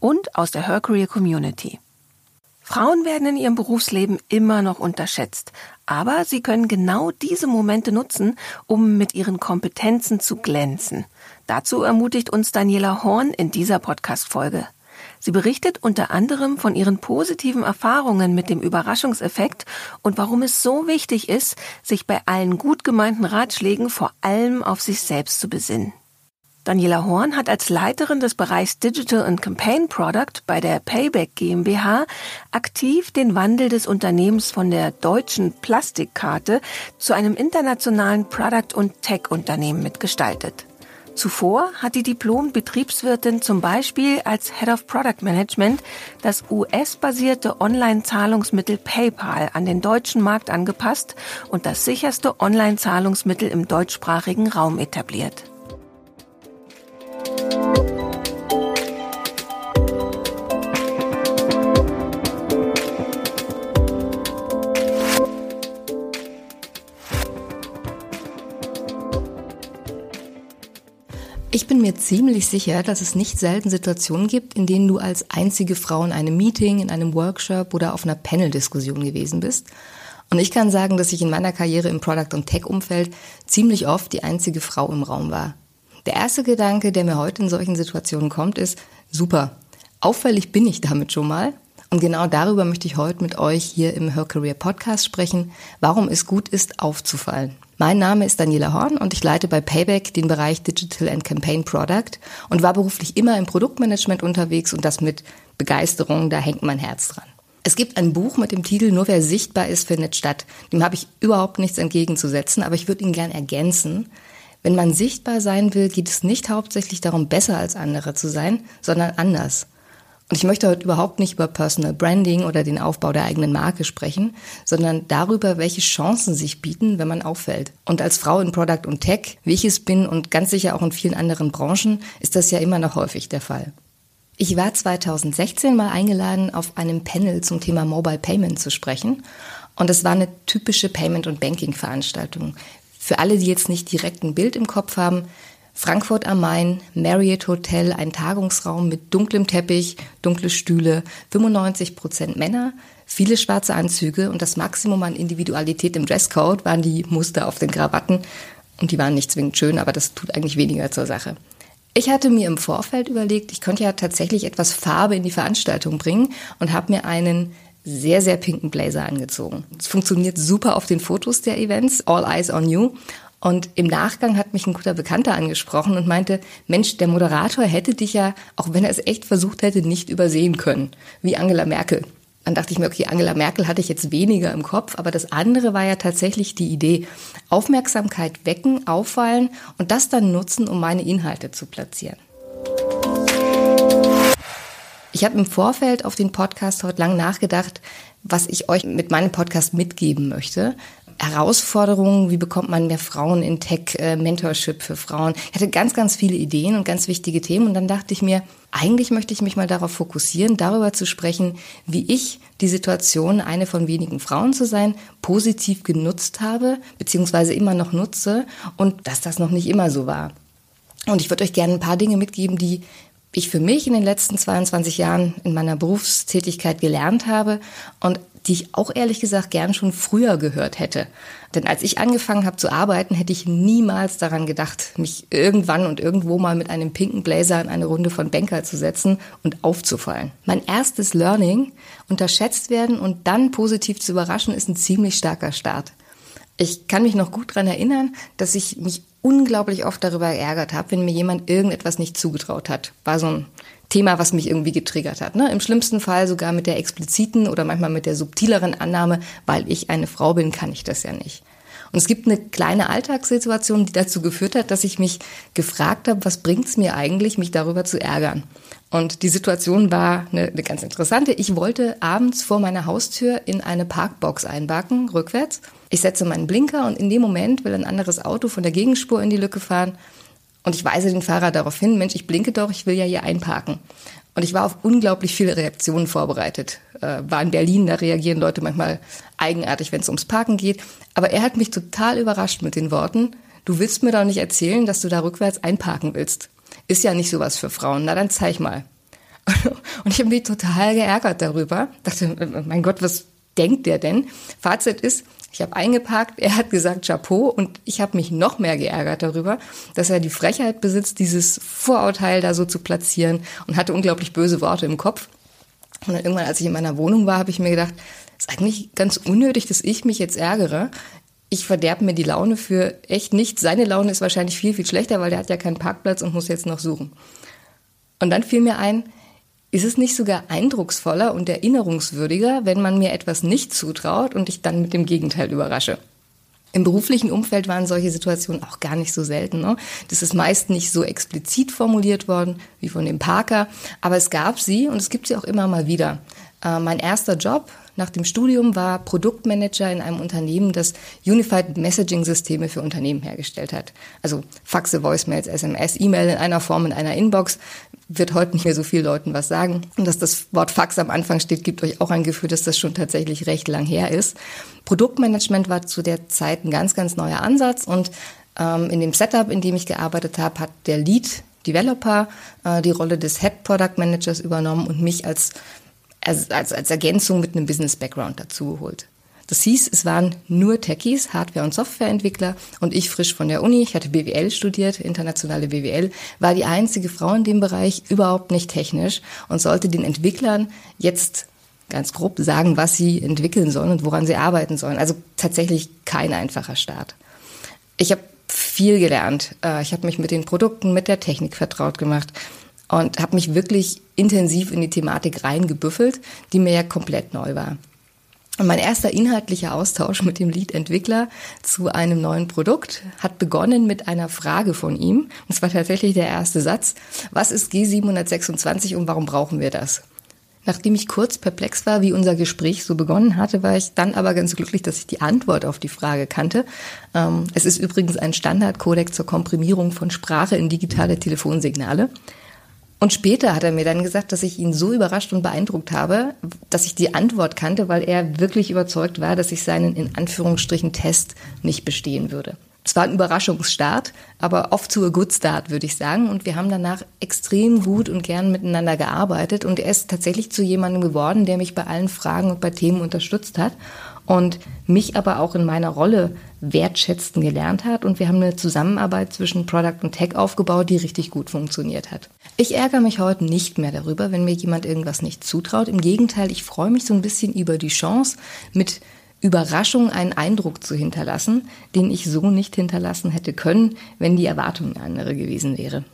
und aus der Her Career Community. Frauen werden in ihrem Berufsleben immer noch unterschätzt, aber sie können genau diese Momente nutzen, um mit ihren Kompetenzen zu glänzen. Dazu ermutigt uns Daniela Horn in dieser Podcast-Folge. Sie berichtet unter anderem von ihren positiven Erfahrungen mit dem Überraschungseffekt und warum es so wichtig ist, sich bei allen gut gemeinten Ratschlägen vor allem auf sich selbst zu besinnen. Daniela Horn hat als Leiterin des Bereichs Digital and Campaign Product bei der Payback GmbH aktiv den Wandel des Unternehmens von der deutschen Plastikkarte zu einem internationalen Product- und Tech-Unternehmen mitgestaltet. Zuvor hat die Diplom-Betriebswirtin zum Beispiel als Head of Product Management das US-basierte Online-Zahlungsmittel PayPal an den deutschen Markt angepasst und das sicherste Online-Zahlungsmittel im deutschsprachigen Raum etabliert. Mir ziemlich sicher, dass es nicht selten Situationen gibt, in denen du als einzige Frau in einem Meeting, in einem Workshop oder auf einer Panel-Diskussion gewesen bist. Und ich kann sagen, dass ich in meiner Karriere im Product- und Tech-Umfeld ziemlich oft die einzige Frau im Raum war. Der erste Gedanke, der mir heute in solchen Situationen kommt, ist, super, auffällig bin ich damit schon mal. Und genau darüber möchte ich heute mit euch hier im Her Career Podcast sprechen, warum es gut ist, aufzufallen. Mein Name ist Daniela Horn und ich leite bei Payback den Bereich Digital and Campaign Product und war beruflich immer im Produktmanagement unterwegs und das mit Begeisterung, da hängt mein Herz dran. Es gibt ein Buch mit dem Titel Nur wer sichtbar ist, findet statt. Dem habe ich überhaupt nichts entgegenzusetzen, aber ich würde ihn gern ergänzen. Wenn man sichtbar sein will, geht es nicht hauptsächlich darum, besser als andere zu sein, sondern anders. Und ich möchte heute überhaupt nicht über Personal Branding oder den Aufbau der eigenen Marke sprechen, sondern darüber, welche Chancen sich bieten, wenn man auffällt. Und als Frau in Product und Tech, wie ich es bin und ganz sicher auch in vielen anderen Branchen, ist das ja immer noch häufig der Fall. Ich war 2016 mal eingeladen, auf einem Panel zum Thema Mobile Payment zu sprechen. Und es war eine typische Payment- und Banking-Veranstaltung. Für alle, die jetzt nicht direkt ein Bild im Kopf haben, Frankfurt am Main, Marriott Hotel, ein Tagungsraum mit dunklem Teppich, dunkle Stühle, 95 Prozent Männer, viele schwarze Anzüge und das Maximum an Individualität im Dresscode waren die Muster auf den Krawatten. Und die waren nicht zwingend schön, aber das tut eigentlich weniger zur Sache. Ich hatte mir im Vorfeld überlegt, ich könnte ja tatsächlich etwas Farbe in die Veranstaltung bringen und habe mir einen sehr, sehr pinken Blazer angezogen. Es funktioniert super auf den Fotos der Events, All Eyes on You. Und im Nachgang hat mich ein guter Bekannter angesprochen und meinte, Mensch, der Moderator hätte dich ja, auch wenn er es echt versucht hätte, nicht übersehen können, wie Angela Merkel. Dann dachte ich mir, okay, Angela Merkel hatte ich jetzt weniger im Kopf, aber das andere war ja tatsächlich die Idee, Aufmerksamkeit wecken, auffallen und das dann nutzen, um meine Inhalte zu platzieren. Ich habe im Vorfeld auf den Podcast heute lang nachgedacht, was ich euch mit meinem Podcast mitgeben möchte. Herausforderungen, wie bekommt man mehr Frauen in Tech, äh, Mentorship für Frauen. Ich hatte ganz, ganz viele Ideen und ganz wichtige Themen und dann dachte ich mir, eigentlich möchte ich mich mal darauf fokussieren, darüber zu sprechen, wie ich die Situation, eine von wenigen Frauen zu sein, positiv genutzt habe, beziehungsweise immer noch nutze und dass das noch nicht immer so war. Und ich würde euch gerne ein paar Dinge mitgeben, die ich für mich in den letzten 22 Jahren in meiner Berufstätigkeit gelernt habe und die ich auch ehrlich gesagt gern schon früher gehört hätte. Denn als ich angefangen habe zu arbeiten, hätte ich niemals daran gedacht, mich irgendwann und irgendwo mal mit einem pinken Blazer in eine Runde von Banker zu setzen und aufzufallen. Mein erstes Learning, unterschätzt werden und dann positiv zu überraschen, ist ein ziemlich starker Start. Ich kann mich noch gut daran erinnern, dass ich mich unglaublich oft darüber geärgert habe, wenn mir jemand irgendetwas nicht zugetraut hat. War so ein Thema, was mich irgendwie getriggert hat. Ne? Im schlimmsten Fall sogar mit der expliziten oder manchmal mit der subtileren Annahme, weil ich eine Frau bin, kann ich das ja nicht. Und es gibt eine kleine Alltagssituation, die dazu geführt hat, dass ich mich gefragt habe, was bringt es mir eigentlich, mich darüber zu ärgern? Und die Situation war eine, eine ganz interessante. Ich wollte abends vor meiner Haustür in eine Parkbox einbacken, rückwärts. Ich setze meinen Blinker und in dem Moment will ein anderes Auto von der Gegenspur in die Lücke fahren. Und ich weise den Fahrer darauf hin, Mensch, ich blinke doch, ich will ja hier einparken. Und ich war auf unglaublich viele Reaktionen vorbereitet. Äh, war in Berlin, da reagieren Leute manchmal eigenartig, wenn es ums Parken geht. Aber er hat mich total überrascht mit den Worten, du willst mir doch nicht erzählen, dass du da rückwärts einparken willst. Ist ja nicht sowas für Frauen. Na, dann zeig mal. Und ich habe mich total geärgert darüber. Dachte, mein Gott, was denkt der denn? Fazit ist, ich habe eingeparkt, er hat gesagt Chapeau und ich habe mich noch mehr geärgert darüber, dass er die Frechheit besitzt, dieses Vorurteil da so zu platzieren und hatte unglaublich böse Worte im Kopf. Und dann irgendwann, als ich in meiner Wohnung war, habe ich mir gedacht, ist eigentlich ganz unnötig, dass ich mich jetzt ärgere. Ich verderbe mir die Laune für echt nichts. Seine Laune ist wahrscheinlich viel, viel schlechter, weil der hat ja keinen Parkplatz und muss jetzt noch suchen. Und dann fiel mir ein, ist es nicht sogar eindrucksvoller und erinnerungswürdiger, wenn man mir etwas nicht zutraut und ich dann mit dem Gegenteil überrasche? Im beruflichen Umfeld waren solche Situationen auch gar nicht so selten. Ne? Das ist meist nicht so explizit formuliert worden wie von dem Parker, aber es gab sie und es gibt sie auch immer mal wieder. Äh, mein erster Job nach dem Studium war Produktmanager in einem Unternehmen, das Unified Messaging Systeme für Unternehmen hergestellt hat. Also Faxe, Voicemails, SMS, E-Mail in einer Form in einer Inbox wird heute nicht mehr so viel Leuten was sagen. Und dass das Wort Fax am Anfang steht, gibt euch auch ein Gefühl, dass das schon tatsächlich recht lang her ist. Produktmanagement war zu der Zeit ein ganz, ganz neuer Ansatz und ähm, in dem Setup, in dem ich gearbeitet habe, hat der Lead Developer äh, die Rolle des Head Product Managers übernommen und mich als als, als, Ergänzung mit einem Business-Background dazu geholt. Das hieß, es waren nur Techies, Hardware- und Softwareentwickler und ich frisch von der Uni, ich hatte BWL studiert, internationale BWL, war die einzige Frau in dem Bereich, überhaupt nicht technisch und sollte den Entwicklern jetzt ganz grob sagen, was sie entwickeln sollen und woran sie arbeiten sollen. Also tatsächlich kein einfacher Start. Ich habe viel gelernt. Äh, ich habe mich mit den Produkten, mit der Technik vertraut gemacht und habe mich wirklich intensiv in die Thematik reingebüffelt, die mir ja komplett neu war. Und mein erster inhaltlicher Austausch mit dem Lead-Entwickler zu einem neuen Produkt hat begonnen mit einer Frage von ihm. Und zwar tatsächlich der erste Satz. Was ist G726 und warum brauchen wir das? Nachdem ich kurz perplex war, wie unser Gespräch so begonnen hatte, war ich dann aber ganz glücklich, dass ich die Antwort auf die Frage kannte. Ähm, es ist übrigens ein Standardcodec zur Komprimierung von Sprache in digitale Telefonsignale. Und später hat er mir dann gesagt, dass ich ihn so überrascht und beeindruckt habe, dass ich die Antwort kannte, weil er wirklich überzeugt war, dass ich seinen in Anführungsstrichen Test nicht bestehen würde. Es war ein Überraschungsstart, aber oft zu a good start, würde ich sagen. Und wir haben danach extrem gut und gern miteinander gearbeitet. Und er ist tatsächlich zu jemandem geworden, der mich bei allen Fragen und bei Themen unterstützt hat und mich aber auch in meiner Rolle wertschätzen gelernt hat. Und wir haben eine Zusammenarbeit zwischen Product und Tech aufgebaut, die richtig gut funktioniert hat. Ich ärgere mich heute nicht mehr darüber, wenn mir jemand irgendwas nicht zutraut. Im Gegenteil, ich freue mich so ein bisschen über die Chance, mit Überraschung einen Eindruck zu hinterlassen, den ich so nicht hinterlassen hätte können, wenn die Erwartung eine andere gewesen wäre.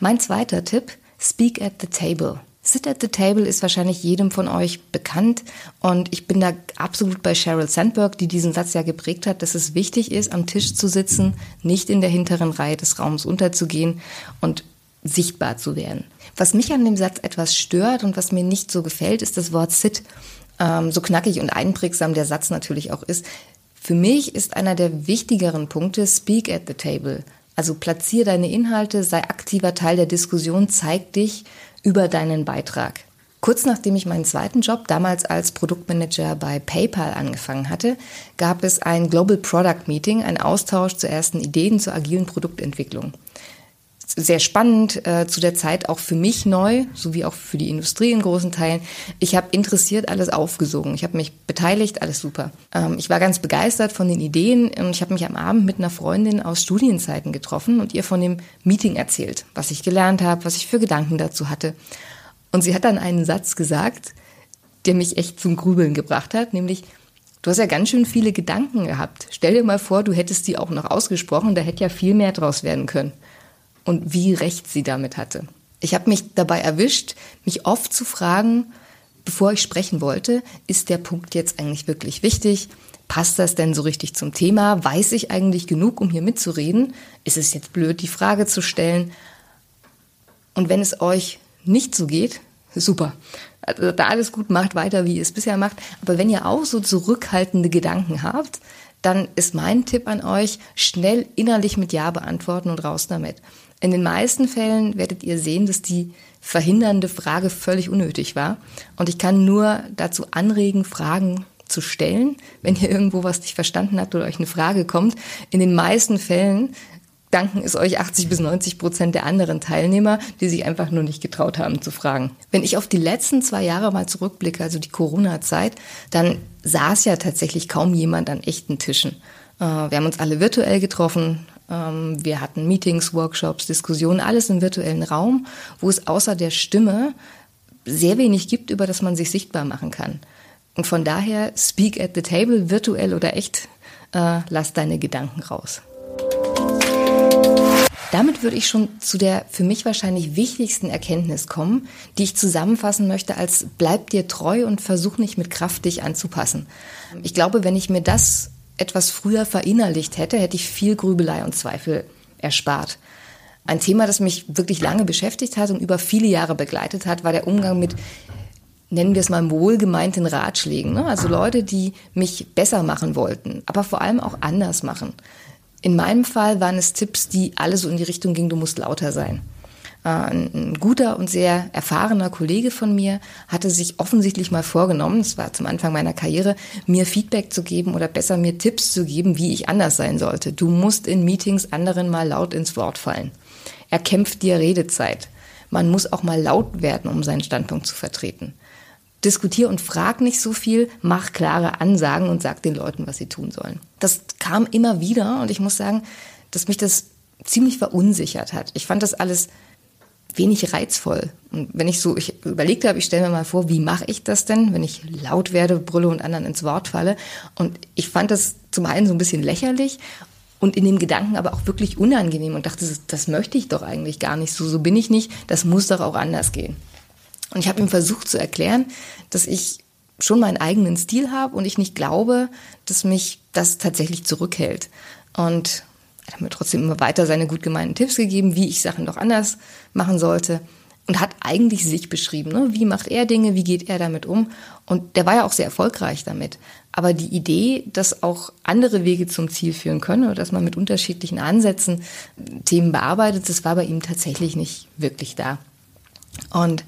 Mein zweiter Tipp, speak at the table. Sit at the Table ist wahrscheinlich jedem von euch bekannt und ich bin da absolut bei Sheryl Sandberg, die diesen Satz ja geprägt hat, dass es wichtig ist, am Tisch zu sitzen, nicht in der hinteren Reihe des Raums unterzugehen und sichtbar zu werden. Was mich an dem Satz etwas stört und was mir nicht so gefällt, ist das Wort Sit. Ähm, so knackig und einprägsam der Satz natürlich auch ist. Für mich ist einer der wichtigeren Punkte Speak at the Table. Also platziere deine Inhalte, sei aktiver Teil der Diskussion, zeig dich über deinen Beitrag. Kurz nachdem ich meinen zweiten Job damals als Produktmanager bei PayPal angefangen hatte, gab es ein Global Product Meeting, ein Austausch zu ersten Ideen zur agilen Produktentwicklung sehr spannend, äh, zu der Zeit auch für mich neu, sowie auch für die Industrie in großen Teilen. Ich habe interessiert alles aufgesogen. Ich habe mich beteiligt, alles super. Ähm, ich war ganz begeistert von den Ideen und ich habe mich am Abend mit einer Freundin aus Studienzeiten getroffen und ihr von dem Meeting erzählt, was ich gelernt habe, was ich für Gedanken dazu hatte. Und sie hat dann einen Satz gesagt, der mich echt zum Grübeln gebracht hat, nämlich, Du hast ja ganz schön viele Gedanken gehabt. Stell dir mal vor, du hättest die auch noch ausgesprochen, da hätte ja viel mehr draus werden können und wie recht sie damit hatte. Ich habe mich dabei erwischt, mich oft zu fragen, bevor ich sprechen wollte, ist der Punkt jetzt eigentlich wirklich wichtig? Passt das denn so richtig zum Thema? Weiß ich eigentlich genug, um hier mitzureden? Ist es jetzt blöd, die Frage zu stellen? Und wenn es euch nicht so geht, super. Also da alles gut macht, weiter wie ihr es bisher macht. Aber wenn ihr auch so zurückhaltende Gedanken habt, dann ist mein Tipp an euch, schnell innerlich mit Ja beantworten und raus damit. In den meisten Fällen werdet ihr sehen, dass die verhindernde Frage völlig unnötig war. Und ich kann nur dazu anregen, Fragen zu stellen, wenn ihr irgendwo was nicht verstanden habt oder euch eine Frage kommt. In den meisten Fällen danken es euch 80 bis 90 Prozent der anderen Teilnehmer, die sich einfach nur nicht getraut haben zu fragen. Wenn ich auf die letzten zwei Jahre mal zurückblicke, also die Corona-Zeit, dann saß ja tatsächlich kaum jemand an echten Tischen. Äh, wir haben uns alle virtuell getroffen. Ähm, wir hatten Meetings, Workshops, Diskussionen, alles im virtuellen Raum, wo es außer der Stimme sehr wenig gibt, über das man sich sichtbar machen kann. Und von daher, speak at the table, virtuell oder echt, äh, lass deine Gedanken raus. Damit würde ich schon zu der für mich wahrscheinlich wichtigsten Erkenntnis kommen, die ich zusammenfassen möchte als bleib dir treu und versuch nicht mit Kraft dich anzupassen. Ich glaube, wenn ich mir das etwas früher verinnerlicht hätte, hätte ich viel Grübelei und Zweifel erspart. Ein Thema, das mich wirklich lange beschäftigt hat und über viele Jahre begleitet hat, war der Umgang mit nennen wir es mal wohlgemeinten Ratschlägen. Ne? Also Leute, die mich besser machen wollten, aber vor allem auch anders machen. In meinem Fall waren es Tipps, die alle so in die Richtung gingen, du musst lauter sein. Äh, ein guter und sehr erfahrener Kollege von mir hatte sich offensichtlich mal vorgenommen, es war zum Anfang meiner Karriere, mir Feedback zu geben oder besser mir Tipps zu geben, wie ich anders sein sollte. Du musst in Meetings anderen mal laut ins Wort fallen. Er kämpft dir Redezeit. Man muss auch mal laut werden, um seinen Standpunkt zu vertreten diskutier und frag nicht so viel, mach klare Ansagen und sag den Leuten, was sie tun sollen. Das kam immer wieder und ich muss sagen, dass mich das ziemlich verunsichert hat. Ich fand das alles wenig reizvoll. Und wenn ich so, ich überlegt habe, ich stelle mir mal vor, wie mache ich das denn, wenn ich laut werde, brülle und anderen ins Wort falle. Und ich fand das zum einen so ein bisschen lächerlich und in dem Gedanken aber auch wirklich unangenehm und dachte, das, das möchte ich doch eigentlich gar nicht so, so bin ich nicht, das muss doch auch anders gehen. Und ich habe ihm versucht zu erklären, dass ich schon meinen eigenen Stil habe und ich nicht glaube, dass mich das tatsächlich zurückhält. Und er hat mir trotzdem immer weiter seine gut gemeinten Tipps gegeben, wie ich Sachen doch anders machen sollte. Und hat eigentlich sich beschrieben, ne? wie macht er Dinge, wie geht er damit um. Und der war ja auch sehr erfolgreich damit. Aber die Idee, dass auch andere Wege zum Ziel führen können oder dass man mit unterschiedlichen Ansätzen Themen bearbeitet, das war bei ihm tatsächlich nicht wirklich da. Und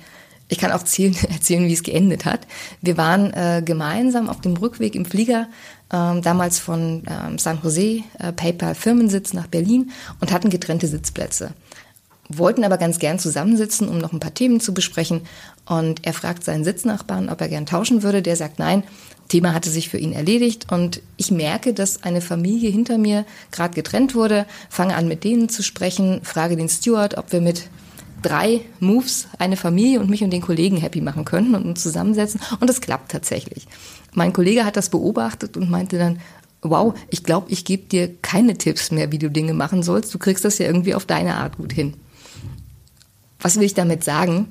ich kann auch erzählen, erzählen, wie es geendet hat. Wir waren äh, gemeinsam auf dem Rückweg im Flieger, ähm, damals von ähm, San Jose, äh, PayPal Firmensitz nach Berlin und hatten getrennte Sitzplätze. Wollten aber ganz gern zusammensitzen, um noch ein paar Themen zu besprechen. Und er fragt seinen Sitznachbarn, ob er gern tauschen würde. Der sagt nein. Thema hatte sich für ihn erledigt und ich merke, dass eine Familie hinter mir gerade getrennt wurde, fange an mit denen zu sprechen, frage den Steward, ob wir mit drei Moves eine Familie und mich und den Kollegen happy machen können und uns zusammensetzen. Und das klappt tatsächlich. Mein Kollege hat das beobachtet und meinte dann, wow, ich glaube, ich gebe dir keine Tipps mehr, wie du Dinge machen sollst. Du kriegst das ja irgendwie auf deine Art gut hin. Was will ich damit sagen?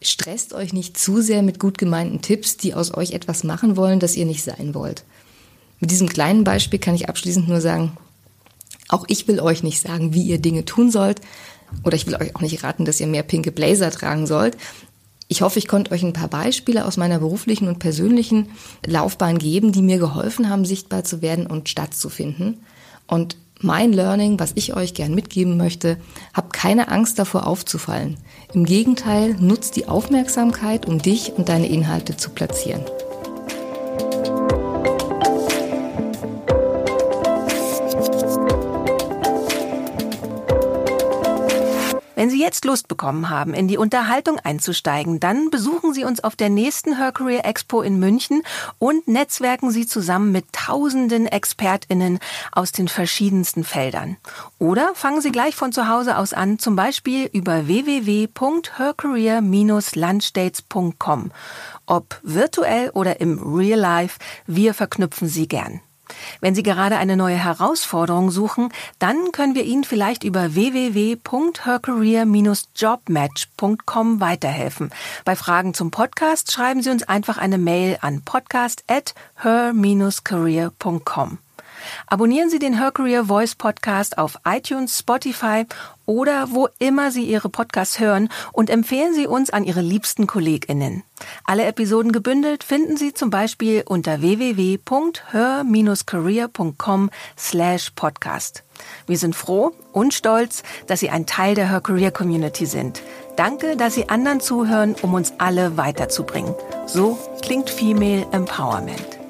Stresst euch nicht zu sehr mit gut gemeinten Tipps, die aus euch etwas machen wollen, das ihr nicht sein wollt. Mit diesem kleinen Beispiel kann ich abschließend nur sagen, auch ich will euch nicht sagen, wie ihr Dinge tun sollt oder ich will euch auch nicht raten, dass ihr mehr pinke Blazer tragen sollt. Ich hoffe, ich konnte euch ein paar Beispiele aus meiner beruflichen und persönlichen Laufbahn geben, die mir geholfen haben, sichtbar zu werden und stattzufinden. Und mein Learning, was ich euch gern mitgeben möchte, habt keine Angst davor aufzufallen. Im Gegenteil, nutzt die Aufmerksamkeit, um dich und deine Inhalte zu platzieren. Wenn Sie jetzt Lust bekommen haben, in die Unterhaltung einzusteigen, dann besuchen Sie uns auf der nächsten Her Career Expo in München und netzwerken Sie zusammen mit tausenden ExpertInnen aus den verschiedensten Feldern. Oder fangen Sie gleich von zu Hause aus an, zum Beispiel über www.hercareer-landstates.com. Ob virtuell oder im Real Life, wir verknüpfen Sie gern. Wenn Sie gerade eine neue Herausforderung suchen, dann können wir Ihnen vielleicht über www.hercareer-jobmatch.com weiterhelfen. Bei Fragen zum Podcast schreiben Sie uns einfach eine Mail an podcast at her-career.com. Abonnieren Sie den Her Career Voice Podcast auf iTunes, Spotify oder wo immer Sie Ihre Podcasts hören und empfehlen Sie uns an Ihre liebsten KollegInnen. Alle Episoden gebündelt finden Sie zum Beispiel unter www.her-career.com slash podcast. Wir sind froh und stolz, dass Sie ein Teil der Her Career Community sind. Danke, dass Sie anderen zuhören, um uns alle weiterzubringen. So klingt Female Empowerment.